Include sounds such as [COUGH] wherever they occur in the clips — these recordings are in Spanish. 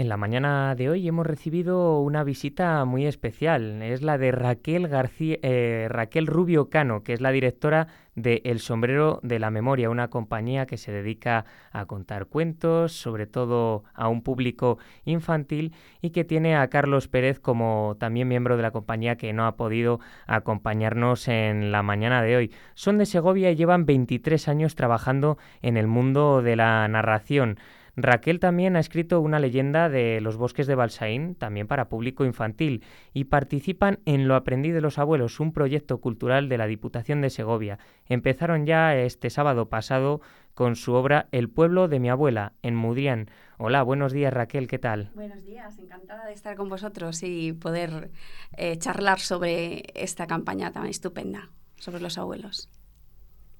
En la mañana de hoy hemos recibido una visita muy especial. Es la de Raquel, García, eh, Raquel Rubio Cano, que es la directora de El Sombrero de la Memoria, una compañía que se dedica a contar cuentos, sobre todo a un público infantil, y que tiene a Carlos Pérez como también miembro de la compañía que no ha podido acompañarnos en la mañana de hoy. Son de Segovia y llevan 23 años trabajando en el mundo de la narración. Raquel también ha escrito una leyenda de los bosques de Balsaín, también para público infantil, y participan en Lo aprendí de los abuelos, un proyecto cultural de la Diputación de Segovia. Empezaron ya este sábado pasado con su obra El pueblo de mi abuela, en Mudrián. Hola, buenos días Raquel, ¿qué tal? Buenos días, encantada de estar con vosotros y poder eh, charlar sobre esta campaña tan estupenda, sobre los abuelos.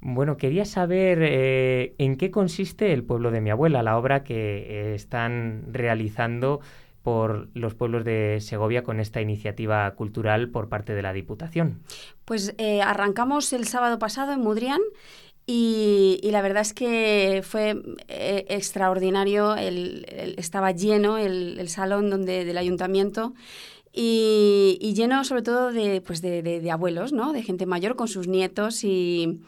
Bueno, quería saber eh, en qué consiste El pueblo de mi abuela, la obra que eh, están realizando por los pueblos de Segovia con esta iniciativa cultural por parte de la Diputación. Pues eh, arrancamos el sábado pasado en Mudrián y, la verdad es que fue extraordinario, estaba lleno el, salón donde, del ayuntamiento y, lleno sobre todo de, pues de, abuelos, ¿no? de gente mayor con sus nietos y,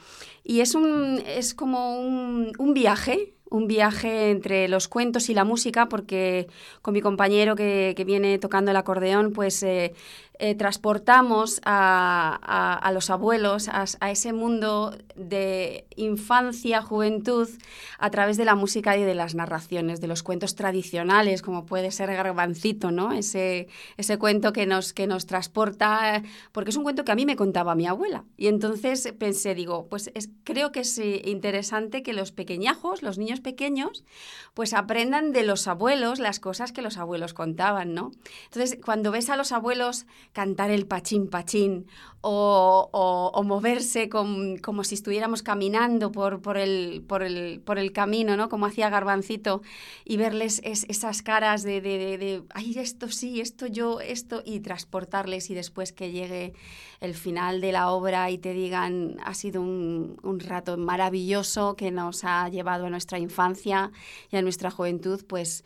es, un, es como un, un viaje un viaje entre los cuentos y la música, porque con mi compañero que, viene tocando el acordeón, pues eh, eh, transportamos a, los abuelos a, ese mundo de infancia, juventud, a través de la música y de las narraciones, de los cuentos tradicionales, como puede ser Garbancito, ¿no? Ese, ese cuento que nos, que nos transporta, porque es un cuento que a mí me contaba mi abuela. Y entonces pensé, digo, pues creo que es interesante que los pequeñajos, los niños pequeños, pues aprendan de los abuelos las cosas que los abuelos contaban, ¿no? Entonces, cuando ves a los abuelos cantar el pachín pachín o, moverse como si estuviéramos caminando por, por, el, por, el, por el camino, ¿no? Como hacía Garbancito, y verles esas caras de, de, ay, esto sí, esto yo, esto, y transportarles y después que llegue el final de la obra y te digan, ha sido un, un rato maravilloso que nos ha llevado a nuestra infancia y a nuestra juventud, pues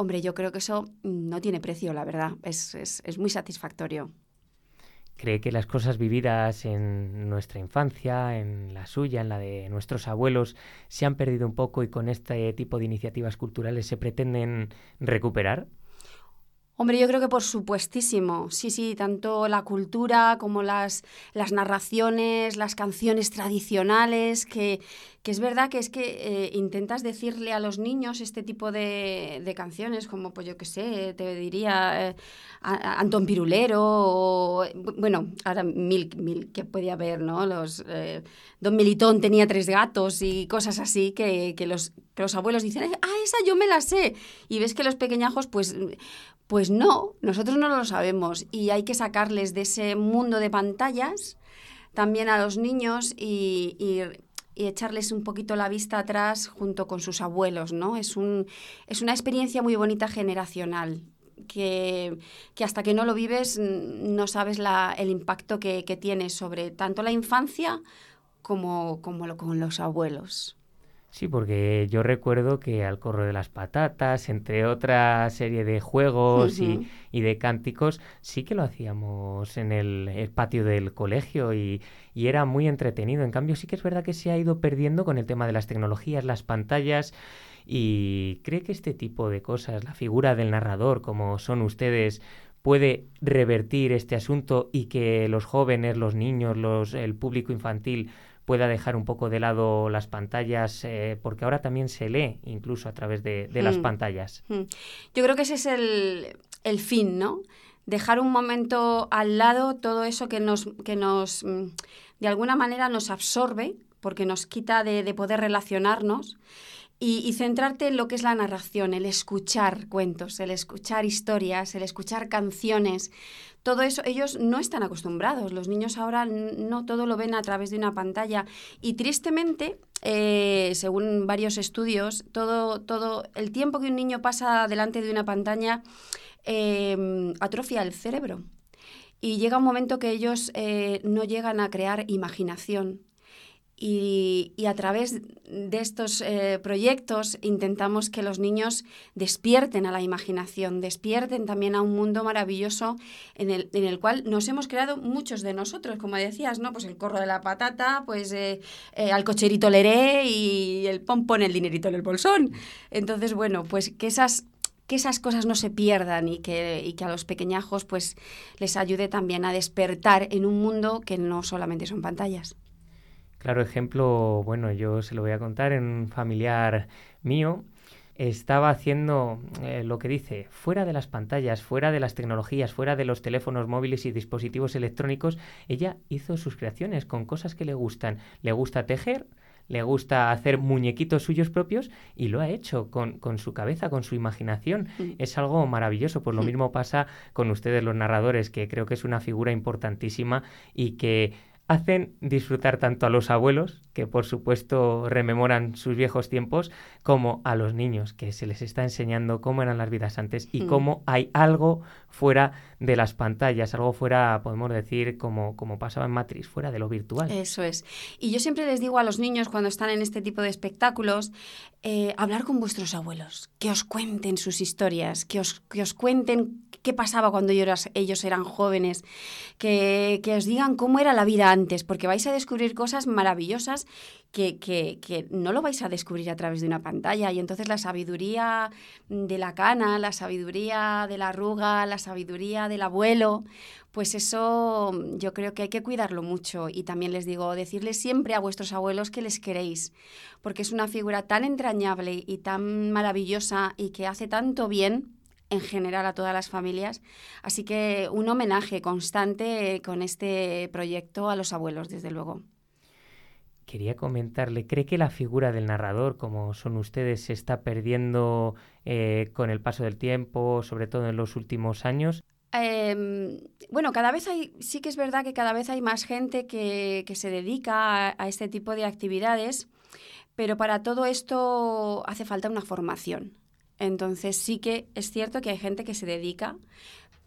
Hombre, yo creo que eso no tiene precio, la verdad. Es, es, es muy satisfactorio. ¿Cree que las cosas vividas en nuestra infancia, en la suya, en la de nuestros abuelos, se han perdido un poco y con este tipo de iniciativas culturales se pretenden recuperar? Hombre, yo creo que por supuestísimo, sí, sí, tanto la cultura como las, las narraciones, las canciones tradicionales, que, que es verdad que es que eh, intentas decirle a los niños este tipo de, de canciones, como pues yo qué sé, te diría eh, Antón Pirulero, o, bueno, ahora mil, mil que puede haber, ¿no? Los, eh, Don Militón tenía tres gatos y cosas así que, que, los, que los abuelos dicen, ah, esa yo me la sé. Y ves que los pequeñajos, pues pues no, nosotros no lo sabemos y hay que sacarles de ese mundo de pantallas también a los niños y, echarles un poquito la vista atrás junto con sus abuelos, ¿no? Es, un, es una experiencia muy bonita generacional. Que, hasta que no lo vives no sabes el impacto que, que, tiene sobre tanto la infancia como, como lo, con los abuelos. Sí, porque yo recuerdo que al corro de las patatas, entre otra serie de juegos y, de cánticos, sí que lo hacíamos en el, patio del colegio y, y, era muy entretenido. En cambio, sí que es verdad que se ha ido perdiendo con el tema de las tecnologías, las pantallas. Y cree que este tipo de cosas, la figura del narrador, como son ustedes, puede revertir este asunto y que los jóvenes, los niños, los, el público infantil pueda dejar un poco de lado las pantallas, eh, porque ahora también se lee incluso a través de, las mm. pantallas. Mm. Yo creo que ese es el, fin, ¿no? Dejar un momento al lado todo eso que nos, que nos mm, de alguna manera nos absorbe, porque nos quita de, poder relacionarnos. Y, centrarte en lo que es la narración, el escuchar cuentos, el escuchar historias, el escuchar canciones, todo eso, ellos no están acostumbrados. Los niños ahora no todo lo ven a través de una pantalla. Y tristemente, eh, según varios estudios, todo, todo el tiempo que un niño pasa delante de una pantalla em, atrofia el cerebro. Y llega un momento que ellos eh, no llegan a crear imaginación. Y, a través de estos eh, proyectos intentamos que los niños despierten a la imaginación, despierten también a un mundo maravilloso en el, en el cual nos hemos creado muchos de nosotros, como decías, ¿no? Pues el corro de la patata, pues eh, eh, al cocherito leré y el pompón el dinerito en el bolsón. Entonces, bueno, pues que esas que esas cosas no se pierdan y que, y que a los pequeñajos pues les ayude también a despertar en un mundo que no solamente son pantallas. Claro, ejemplo, bueno, yo se lo voy a contar en un familiar mío. Estaba haciendo eh, lo que dice, fuera de las pantallas, fuera de las tecnologías, fuera de los teléfonos móviles y dispositivos electrónicos, ella hizo sus creaciones con cosas que le gustan. Le gusta tejer, le gusta hacer muñequitos suyos propios y lo ha hecho con, con su cabeza, con su imaginación. Mm. Es algo maravilloso. Pues lo mm. mismo pasa con ustedes los narradores, que creo que es una figura importantísima y que hacen disfrutar tanto a los abuelos, que por supuesto rememoran sus viejos tiempos, como a los niños, que se les está enseñando cómo eran las vidas antes y mm. cómo hay algo fuera de las pantallas, algo fuera, podemos decir, como, como pasaba en Matrix, fuera de lo virtual. Eso es. Y yo siempre les digo a los niños cuando están en este tipo de espectáculos, eh, hablar con vuestros abuelos, que os cuenten sus historias, que os, que os cuenten qué pasaba cuando ellos eran jóvenes, que, que os digan cómo era la vida antes, porque vais a descubrir cosas maravillosas que, que, que, no lo vais a descubrir a través de una pantalla. Y entonces la sabiduría de la cana, la sabiduría de la arruga, la sabiduría del abuelo, pues eso yo creo que hay que cuidarlo mucho. Y también les digo, decirles siempre a vuestros abuelos que les queréis, porque es una figura tan entrañable y tan maravillosa y que hace tanto bien en general a todas las familias. Así que un homenaje constante con este proyecto a los abuelos, desde luego. Quería comentarle, ¿cree que la figura del narrador, como son ustedes, se está perdiendo eh, con el paso del tiempo, sobre todo en los últimos años? Em, bueno, cada vez hay, sí que es verdad que cada vez hay más gente que, se dedica a, este tipo de actividades, pero para todo esto hace falta una formación. Entonces sí que es cierto que hay gente que se dedica,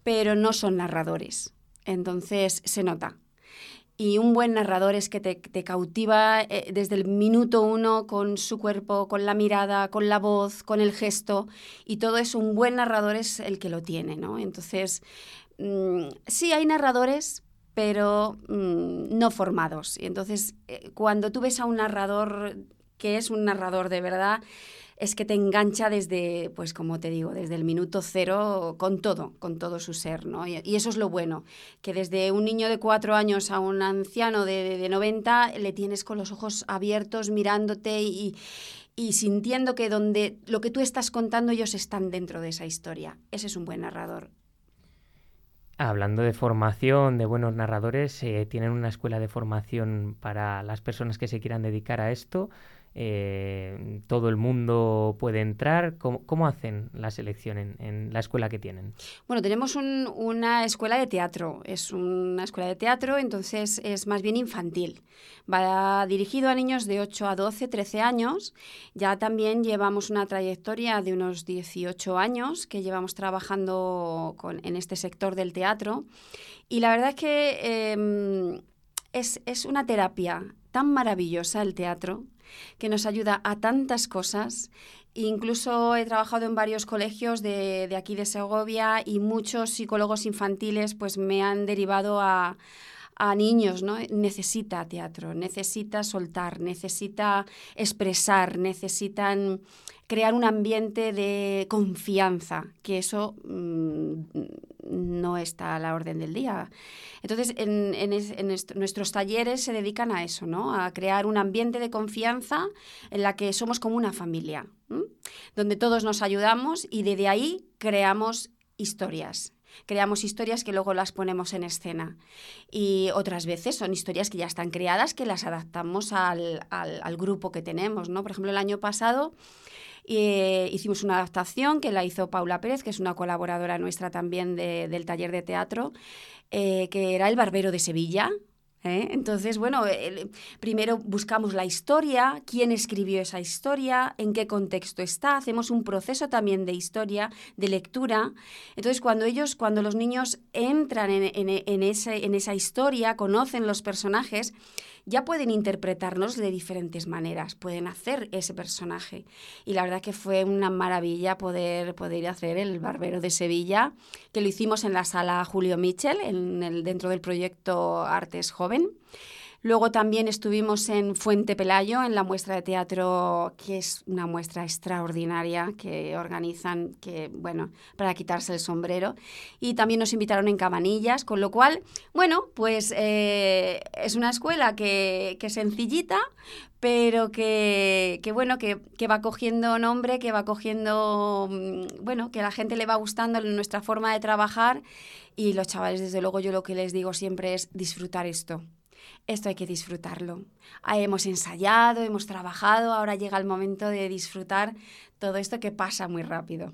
pero no son narradores. Entonces se nota. Y un buen narrador es que te, cautiva eh, desde el minuto uno con su cuerpo, con la mirada, con la voz, con el gesto. Y todo eso, un buen narrador es el que lo tiene, ¿no? Entonces, mm, sí hay narradores, pero mm, no formados. Y entonces, eh, cuando tú ves a un narrador que es un narrador de verdad, es que te engancha desde, pues como te digo, desde el minuto cero con todo, con todo su ser, ¿no? Y, eso es lo bueno, que desde un niño de cuatro años a un anciano de, de, 90 le tienes con los ojos abiertos mirándote y, y sintiendo que donde lo que tú estás contando ellos están dentro de esa historia. Ese es un buen narrador. Hablando de formación, de buenos narradores, eh, tienen una escuela de formación para las personas que se quieran dedicar a esto. Eh, todo el mundo puede entrar. ¿Cómo, hacen la selección en, la escuela que tienen? Bueno, tenemos una escuela de teatro. Es una escuela de teatro, entonces es más bien infantil. Va dirigido a niños de 8 a 12, 13 años. Ya también llevamos una trayectoria de unos 18 años que llevamos trabajando en este sector del teatro. Y la verdad es que em, es, es una terapia tan maravillosa el teatro que nos ayuda a tantas cosas. Incluso he trabajado en varios colegios de, de aquí de Segovia y muchos psicólogos infantiles pues me han derivado a, a niños, ¿no? Necesita teatro, necesita soltar, necesita expresar, necesitan crear un ambiente de confianza, que eso mm, está a la orden del día. Entonces, en, nuestros talleres se dedican a eso, ¿no? A crear un ambiente de confianza en la que somos como una familia, donde todos nos ayudamos y desde ahí creamos historias creamos historias que luego las ponemos en escena. Y otras veces son historias que ya están creadas, que las adaptamos al, al grupo que tenemos, ¿no? Por ejemplo, el año pasado eh, hicimos una adaptación que la hizo Paula Pérez, que es una colaboradora nuestra también del taller de teatro, eh, que era El Barbero de Sevilla. ¿eh? Entonces, bueno, primero buscamos la historia, quién escribió esa historia, en qué contexto está, hacemos un proceso también de historia, de lectura. Entonces, cuando ellos, cuando los niños entran en, ese, en esa historia, conocen los personajes, ya pueden interpretarnos de diferentes maneras, pueden hacer ese personaje. Y la verdad que fue una maravilla poder, poder hacer el Barbero de Sevilla, que lo hicimos en la sala Julio Michel, en el, dentro del proyecto Artes Joven. Luego también estuvimos en Fuente Pelayo, en la muestra de teatro, que es una muestra extraordinaria que organizan, que, bueno, para quitarse el sombrero. Y también nos invitaron en Cabanillas, con lo cual, bueno, pues eh, es una escuela que, que sencillita, pero que, que bueno, que, que, va cogiendo nombre, que va cogiendo, mm, bueno, que a la gente le va gustando nuestra forma de trabajar y los chavales, desde luego, yo lo que les digo siempre es disfrutar esto esto hay que disfrutarlo. Ah, hemos ensayado, hemos trabajado, ahora llega el momento de disfrutar todo esto que pasa muy rápido.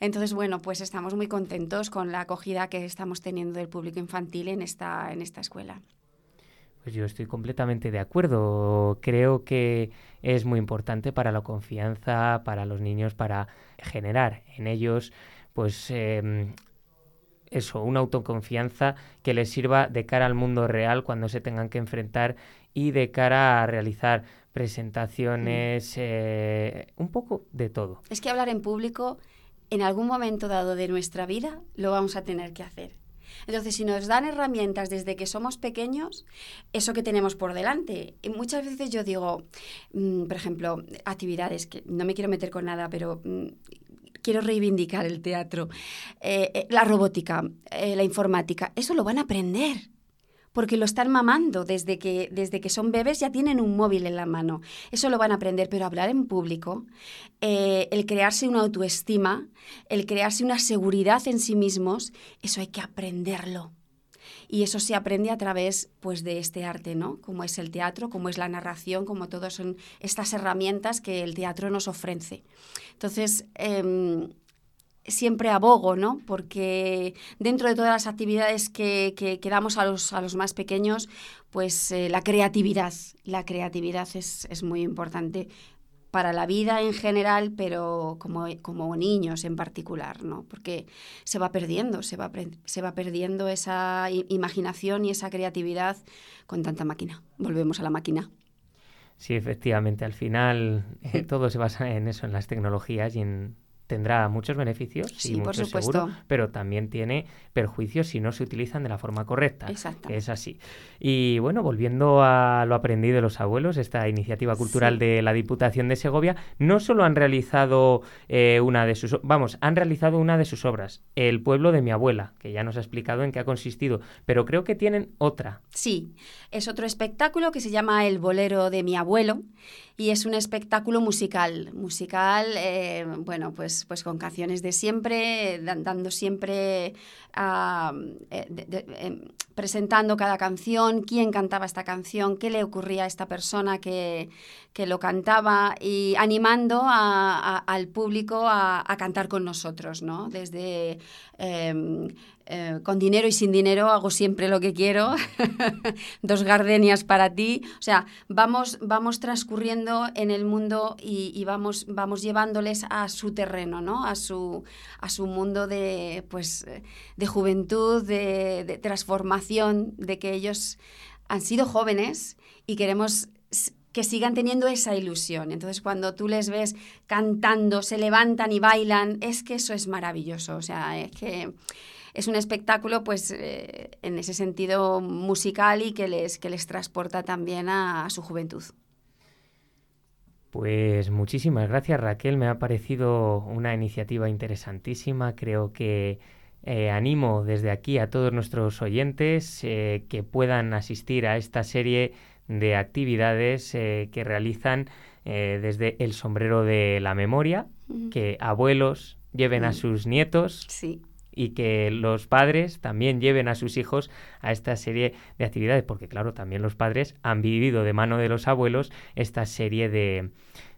Entonces, bueno, pues estamos muy contentos con la acogida que estamos teniendo del público infantil en esta, en esta escuela. Pues yo estoy completamente de acuerdo. Creo que es muy importante para la confianza, para los niños, para generar en ellos pues em, eso, una autoconfianza que les sirva de cara al mundo real cuando se tengan que enfrentar y de cara a realizar presentaciones, mm. eh, un poco de todo. Es que hablar en público, en algún momento dado de nuestra vida, lo vamos a tener que hacer. Entonces, si nos dan herramientas desde que somos pequeños, eso que tenemos por delante. Y muchas veces yo digo, mm, por ejemplo, actividades, que no me quiero meter con nada, pero mm, quiero reivindicar el teatro, eh, eh, la robótica, eh, la informática, eso lo van a aprender. Porque lo están mamando desde que, desde que son bebés, ya tienen un móvil en la mano. Eso lo van a aprender, pero hablar en público, el crearse una autoestima, el crearse una seguridad en sí mismos, eso hay que aprenderlo y eso se aprende a través pues de este arte, ¿no? Como es el teatro, como es la narración, como todas son estas herramientas que el teatro nos ofrece. Entonces, em, siempre abogo, ¿no? Porque dentro de todas las actividades que, que, damos a los, a los, más pequeños, pues eh, la creatividad, la creatividad es, es muy importante para la vida en general, pero como, como niños en particular, ¿no? Porque se va perdiendo, se va, se va perdiendo esa imaginación y esa creatividad con tanta máquina. Volvemos a la máquina. Sí, efectivamente, al final eh, todo se basa en eso, en las tecnologías y en tendrá muchos beneficios sí, y muchos seguro, pero también tiene perjuicios si no se utilizan de la forma correcta. Exacto. es así. Y bueno, volviendo a lo aprendido de los abuelos, esta iniciativa cultural de la Diputación de Segovia, no solo han realizado eh, una de sus, vamos, han realizado una de sus obras, El pueblo de mi abuela, que ya nos ha explicado en qué ha consistido, pero creo que tienen otra. Sí, es otro espectáculo que se llama El bolero de mi abuelo y es un espectáculo musical, musical, eh, bueno, pues, pues con canciones de siempre, dando siempre, ah, eh, em, presentando cada canción, quién cantaba esta canción, qué le ocurría a esta persona que, que lo cantaba y animando al público a, cantar con nosotros, ¿no? Desde em, eh, con dinero y sin dinero hago siempre lo que quiero, [LAUGHS] dos gardenias para ti, o sea, vamos, vamos transcurriendo en el mundo y, vamos, vamos llevándoles a su terreno, ¿no? A su, a su mundo de, pues, de juventud, de, de transformación, de que ellos han sido jóvenes y queremos que sigan teniendo esa ilusión. Entonces, cuando tú les ves cantando, se levantan y bailan, es que eso es maravilloso. O sea, es que es un espectáculo, pues, eh, en ese sentido musical y que les, que les transporta también a, su juventud. Pues muchísimas gracias Raquel, me ha parecido una iniciativa interesantísima, creo que eh, animo desde aquí a todos nuestros oyentes eh, que puedan asistir a esta serie de actividades eh, que realizan desde el sombrero de la memoria, que abuelos lleven a sus nietos. Y que los padres también lleven a sus hijos a esta serie de actividades, porque claro, también los padres han vivido de mano de los abuelos esta serie de,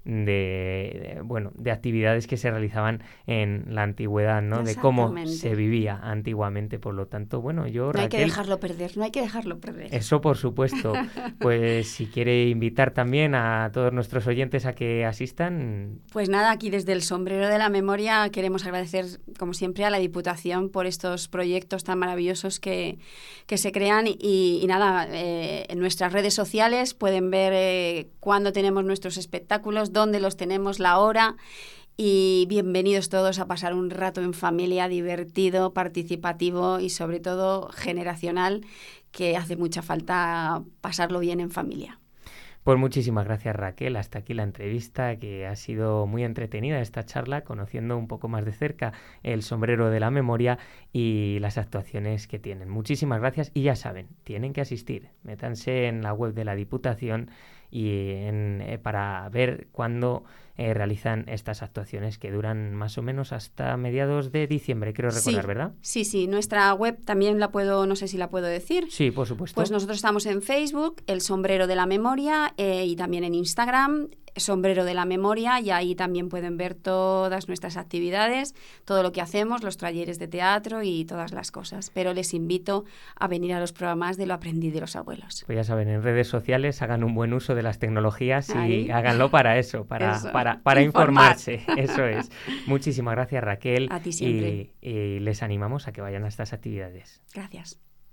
de, bueno, de actividades que se realizaban en la antigüedad, ¿no? De cómo se vivía antiguamente. Por lo tanto, bueno, yo... No hay que dejarlo perder, no hay que dejarlo perder. Eso, por supuesto. [LAUGHS] pues si quiere invitar también a todos nuestros oyentes a que asistan... Pues nada, aquí desde el sombrero de la memoria queremos agradecer, como siempre, a la Diputación por estos proyectos tan maravillosos que, que se crean y, nada, eh, en nuestras redes sociales pueden ver eh, cuándo tenemos nuestros espectáculos, dónde los tenemos, la hora. Y bienvenidos todos a pasar un rato en familia divertido, participativo y sobre todo generacional, que hace mucha falta pasarlo bien en familia. Pues muchísimas gracias Raquel, hasta aquí la entrevista que ha sido muy entretenida esta charla, conociendo un poco más de cerca el sombrero de la memoria y las actuaciones que tienen. Muchísimas gracias y ya saben, tienen que asistir, métanse en la web de la Diputación y eh, para ver cuándo eh, realizan estas actuaciones que duran más o menos hasta mediados de diciembre, creo recordar, ¿verdad? Sí, sí, nuestra web también la puedo, no sé si la puedo decir. Sí, por supuesto. Pues nosotros estamos en Facebook, El Sombrero de la Memoria, eh, y también en Instagram, sombrero de la memoria y ahí también pueden ver todas nuestras actividades, todo lo que hacemos, los talleres de teatro y todas las cosas. Pero les invito a venir a los programas de lo aprendí de los abuelos. Pues ya saben, en redes sociales hagan un buen uso de las tecnologías y háganlo para eso, para, [LAUGHS] para, para informarse. [LAUGHS] Eso es. Muchísimas gracias Raquel. A ti siempre. y les animamos a que vayan a estas actividades. Gracias.